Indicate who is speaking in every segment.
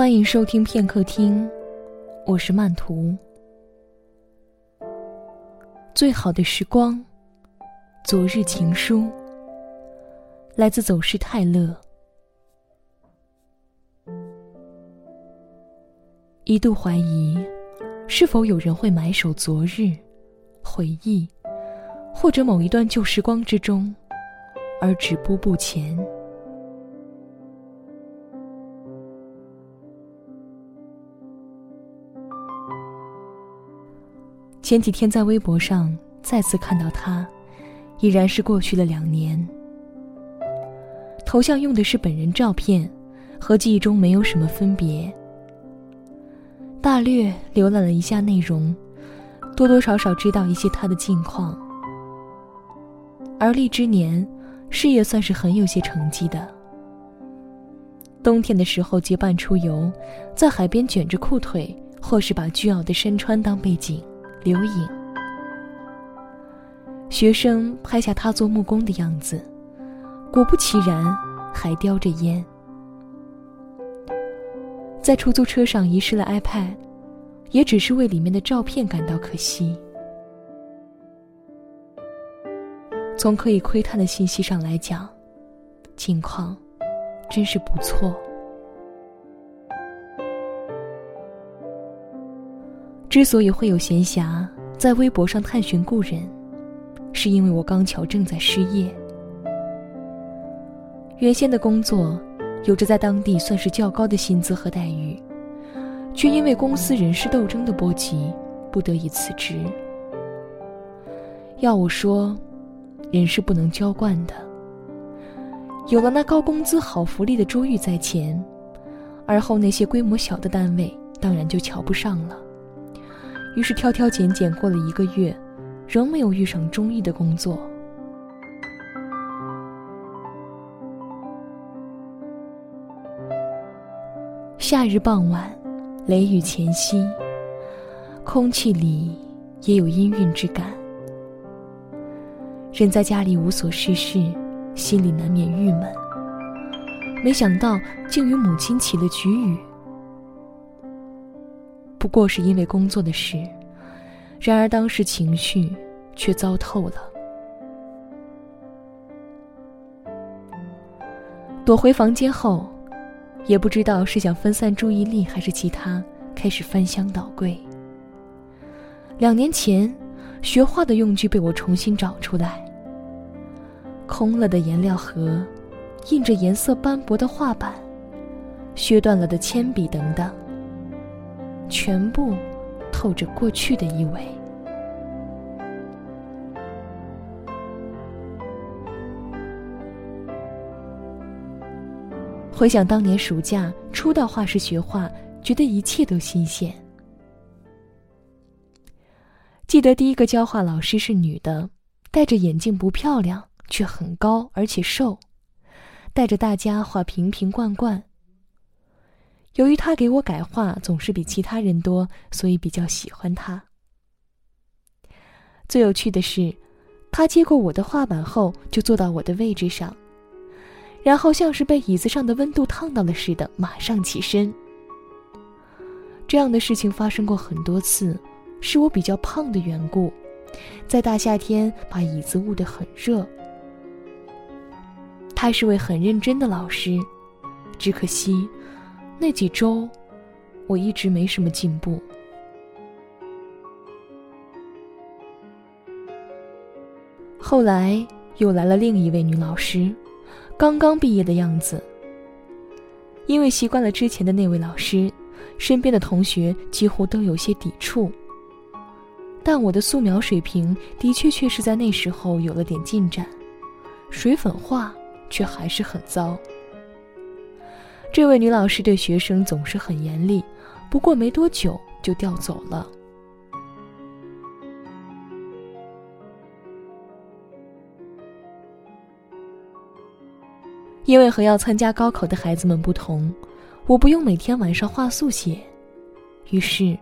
Speaker 1: 欢迎收听片刻听，我是曼图。最好的时光，昨日情书，来自走失泰勒。一度怀疑，是否有人会埋首昨日回忆，或者某一段旧时光之中，而止步不前。前几天在微博上再次看到他，已然是过去了两年。头像用的是本人照片，和记忆中没有什么分别。大略浏览了一下内容，多多少少知道一些他的近况。而立之年，事业算是很有些成绩的。冬天的时候结伴出游，在海边卷着裤腿，或是把倨傲的山川当背景。留影。学生拍下他做木工的样子，果不其然，还叼着烟。在出租车上遗失了 iPad，也只是为里面的照片感到可惜。从可以窥探的信息上来讲，情况真是不错。之所以会有闲暇在微博上探寻故人，是因为我刚巧正在失业。原先的工作有着在当地算是较高的薪资和待遇，却因为公司人事斗争的波及，不得已辞职。要我说，人是不能娇惯的。有了那高工资、好福利的珠玉在前，而后那些规模小的单位当然就瞧不上了。于是挑挑拣拣过了一个月，仍没有遇上中意的工作。夏日傍晚，雷雨前夕，空气里也有阴郁之感。人在家里无所事事，心里难免郁闷。没想到竟与母亲起了局语。不过是因为工作的事，然而当时情绪却糟透了。躲回房间后，也不知道是想分散注意力还是其他，开始翻箱倒柜。两年前，学画的用具被我重新找出来，空了的颜料盒，印着颜色斑驳的画板，削断了的铅笔等等。全部透着过去的意味。回想当年暑假初到画室学画，觉得一切都新鲜。记得第一个教画老师是女的，戴着眼镜不漂亮，却很高而且瘦，带着大家画瓶瓶罐罐。由于他给我改画总是比其他人多，所以比较喜欢他。最有趣的是，他接过我的画板后，就坐到我的位置上，然后像是被椅子上的温度烫到了似的，马上起身。这样的事情发生过很多次，是我比较胖的缘故，在大夏天把椅子捂得很热。他是位很认真的老师，只可惜。那几周，我一直没什么进步。后来又来了另一位女老师，刚刚毕业的样子。因为习惯了之前的那位老师，身边的同学几乎都有些抵触。但我的素描水平的确确是在那时候有了点进展，水粉画却还是很糟。这位女老师对学生总是很严厉，不过没多久就调走了。因为和要参加高考的孩子们不同，我不用每天晚上画速写，于是，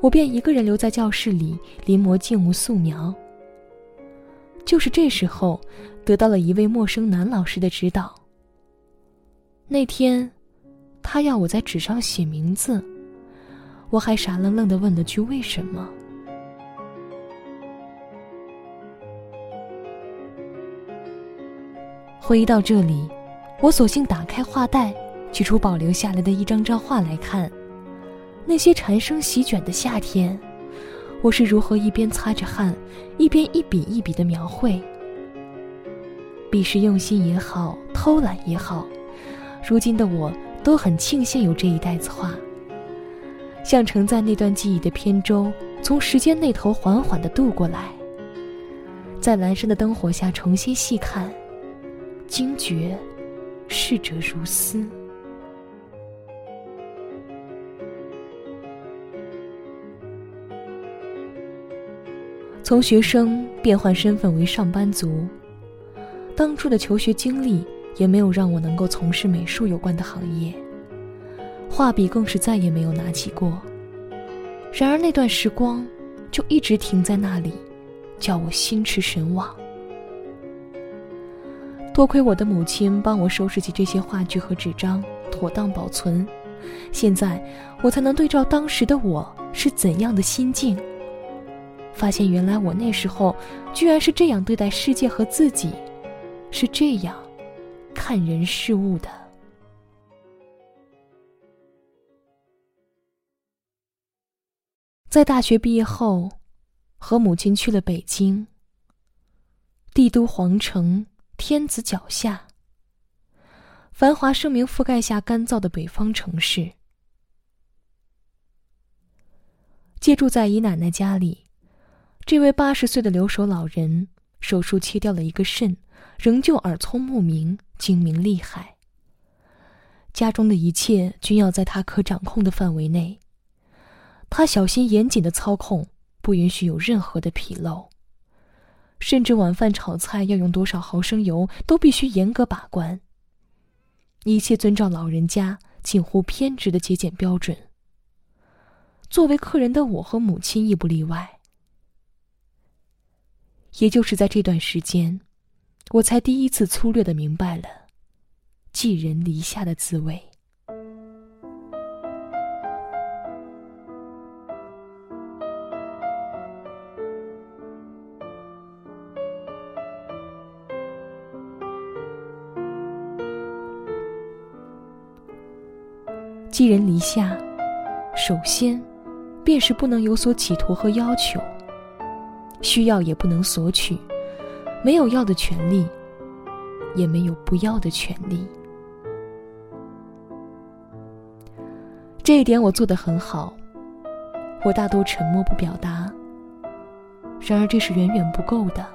Speaker 1: 我便一个人留在教室里临摹静物素描。就是这时候，得到了一位陌生男老师的指导。那天。他要我在纸上写名字，我还傻愣愣的问了句“为什么”。回忆到这里，我索性打开画袋，取出保留下来的一张张画来看。那些蝉声席卷的夏天，我是如何一边擦着汗，一边一笔一笔的描绘。彼时用心也好，偷懒也好，如今的我都很庆幸有这一袋子画，像乘在那段记忆的扁舟，从时间那头缓缓的渡过来，在阑珊的灯火下重新细看，惊觉逝者如斯。从学生变换身份为上班族，当初的求学经历也没有让我能够从事美术有关的行业，画笔更是再也没有拿起过。然而那段时光就一直停在那里，叫我心驰神往。多亏我的母亲帮我收拾起这些画具和纸张，妥当保存，现在我才能对照当时的我是怎样的心境。发现原来我那时候居然是这样对待世界和自己，是这样看人事物的。在大学毕业后，和母亲去了北京。帝都皇城，天子脚下，繁华盛名覆盖下干燥的北方城市。借住在姨奶奶家里。这位八十岁的留守老人手术切掉了一个肾，仍旧耳聪目明、精明厉害。家中的一切均要在他可掌控的范围内，他小心严谨的操控，不允许有任何的纰漏。甚至晚饭炒菜要用多少毫升油，都必须严格把关。一切遵照老人家近乎偏执的节俭标准。作为客人的我和母亲亦不例外。也就是在这段时间，我才第一次粗略的明白了寄人篱下的滋味。寄人篱下，首先便是不能有所企图和要求。需要也不能索取，没有要的权利，也没有不要的权利。这一点我做得很好。我大多沉默不表达。然而这是远远不够的。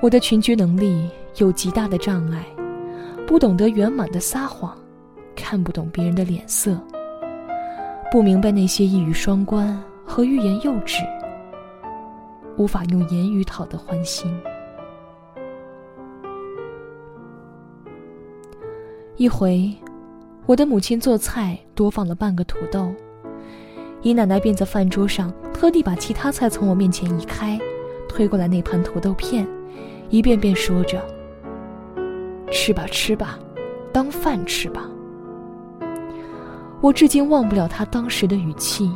Speaker 1: 我的群居能力有极大的障碍，不懂得圆满的撒谎，看不懂别人的脸色，不明白那些一语双关。和欲言又止，无法用言语讨得欢心。一回，我的母亲做菜多放了半个土豆，姨奶奶便在饭桌上特地把其他菜从我面前移开，推过来那盘土豆片，一遍遍说着：“吃吧，吃吧，当饭吃吧。”我至今忘不了她当时的语气。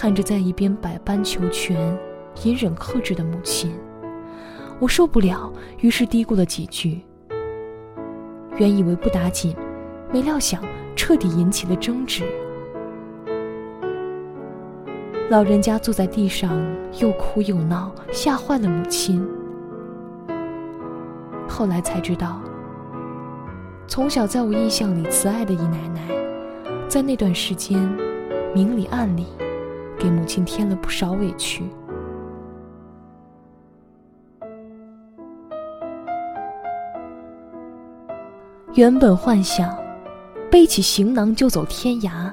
Speaker 1: 看着在一边百般求全、隐忍克制的母亲，我受不了，于是嘀咕了几句。原以为不打紧，没料想彻底引起了争执。老人家坐在地上，又哭又闹，吓坏了母亲。后来才知道，从小在我印象里慈爱的姨奶奶，在那段时间，明里暗里。给母亲添了不少委屈。原本幻想背起行囊就走天涯，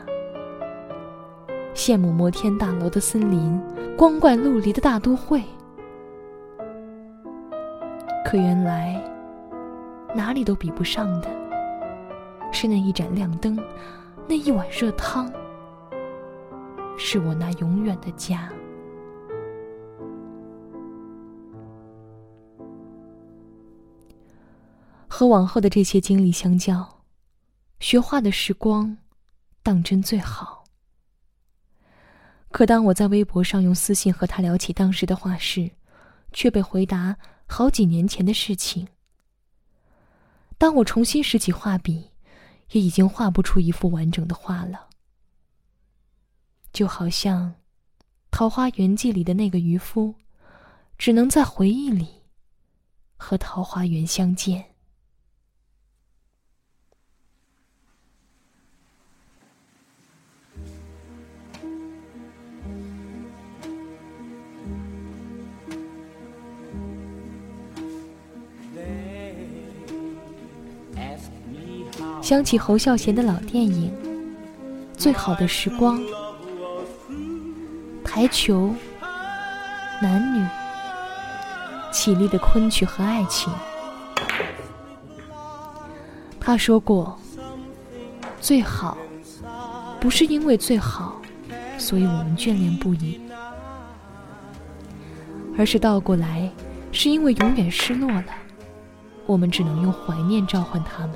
Speaker 1: 羡慕摩天大楼的森林，光怪陆离的大都会。可原来哪里都比不上的，是那一盏亮灯，那一碗热汤。是我那永远的家。和往后的这些经历相较，学画的时光，当真最好。可当我在微博上用私信和他聊起当时的画事，却被回答好几年前的事情。当我重新拾起画笔，也已经画不出一幅完整的画了。就好像《桃花源记》里的那个渔夫，只能在回忆里和桃花源相见。想起侯孝贤的老电影《最好的时光》，台球、男女、绮丽的昆曲和爱情。他说过：“最好，不是因为最好，所以我们眷恋不已，而是倒过来，是因为永远失落了，我们只能用怀念召唤他们。”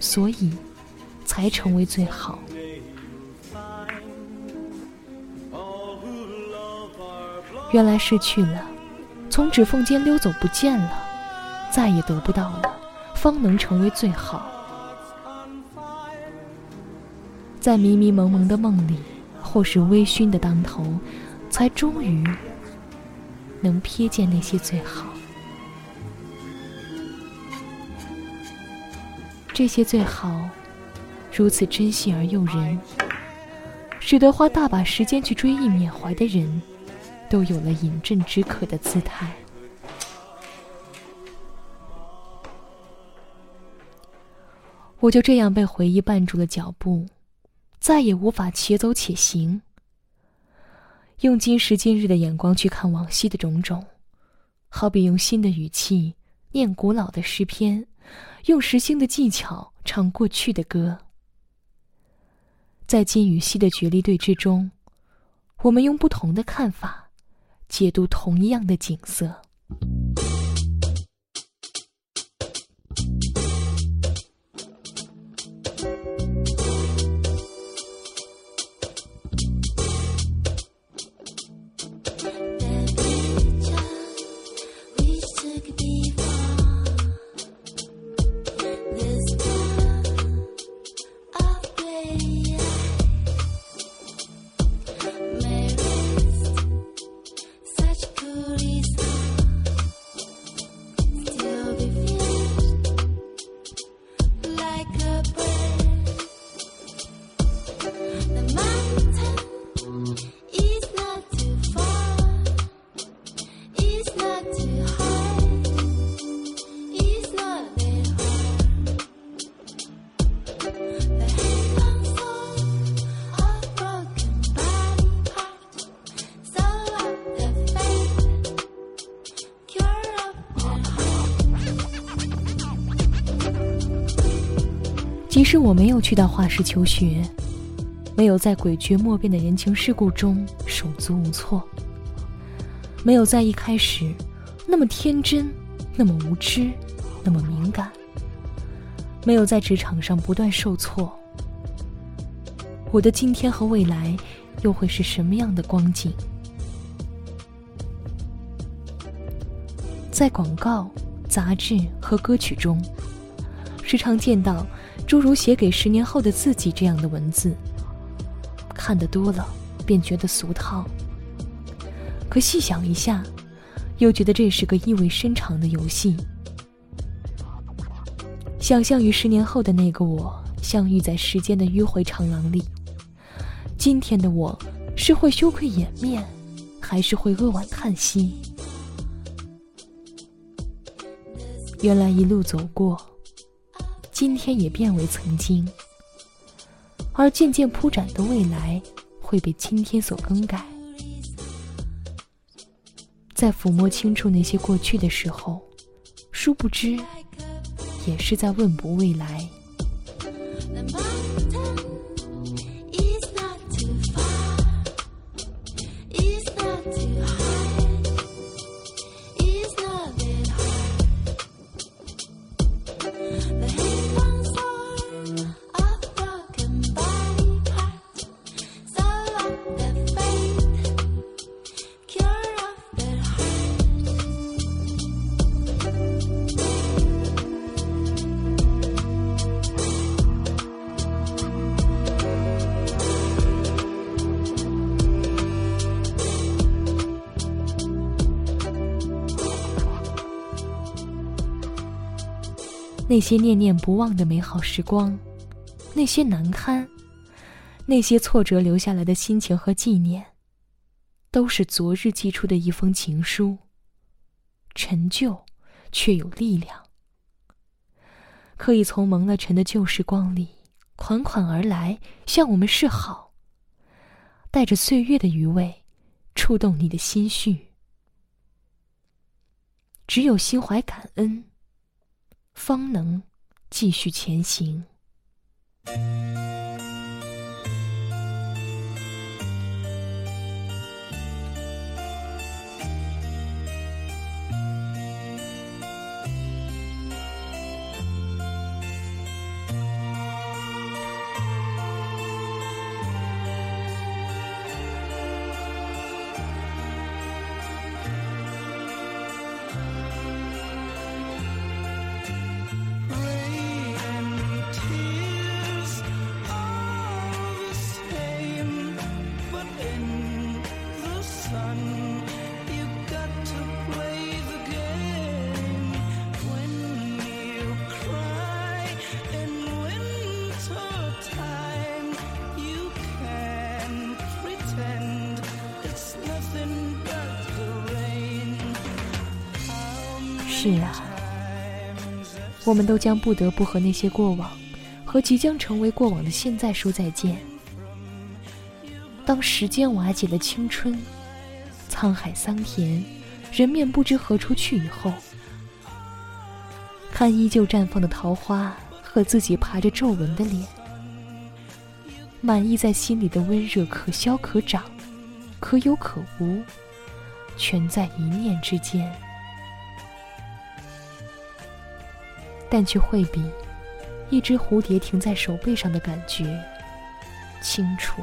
Speaker 1: 所以，才成为最好。原来失去了，从指缝间溜走不见了，再也得不到了，方能成为最好。在迷迷蒙蒙的梦里，或是微醺的当头，才终于能瞥见那些最好。这些最好，如此珍惜而诱人，使得花大把时间去追忆缅怀的人，都有了饮鸩止渴的姿态。我就这样被回忆绊住了脚步，再也无法且走且行。用今时今日的眼光去看往昔的种种，好比用新的语气念古老的诗篇。用时兴的技巧唱过去的歌，在今与昔的角力对峙中，我们用不同的看法解读同一样的景色。是我没有去到画室求学，没有在诡谲莫辨的人情世故中手足无措，没有在一开始那么天真、那么无知、那么敏感，没有在职场上不断受挫，我的今天和未来又会是什么样的光景？在广告、杂志和歌曲中，时常见到。诸如写给十年后的自己这样的文字，看得多了便觉得俗套。可细想一下，又觉得这是个意味深长的游戏。想象与十年后的那个我相遇在时间的迂回长廊里，今天的我是会羞愧掩面，还是会扼腕叹息？原来一路走过。今天也变为曾经，而渐渐铺展的未来会被今天所更改。在抚摸清楚那些过去的时候，殊不知，也是在问卜未来。那些念念不忘的美好时光，那些难堪，那些挫折留下来的心情和纪念，都是昨日寄出的一封情书。陈旧，却有力量，可以从蒙了尘的旧时光里款款而来，向我们示好，带着岁月的余味，触动你的心绪。只有心怀感恩。方能继续前行。是啊，我们都将不得不和那些过往，和即将成为过往的现在说再见。当时间瓦解了青春，沧海桑田，人面不知何处去以后，看依旧绽放的桃花和自己爬着皱纹的脸，满溢在心里的温热，可消可长，可有可无，全在一念之间。但却会比一只蝴蝶停在手背上的感觉清楚。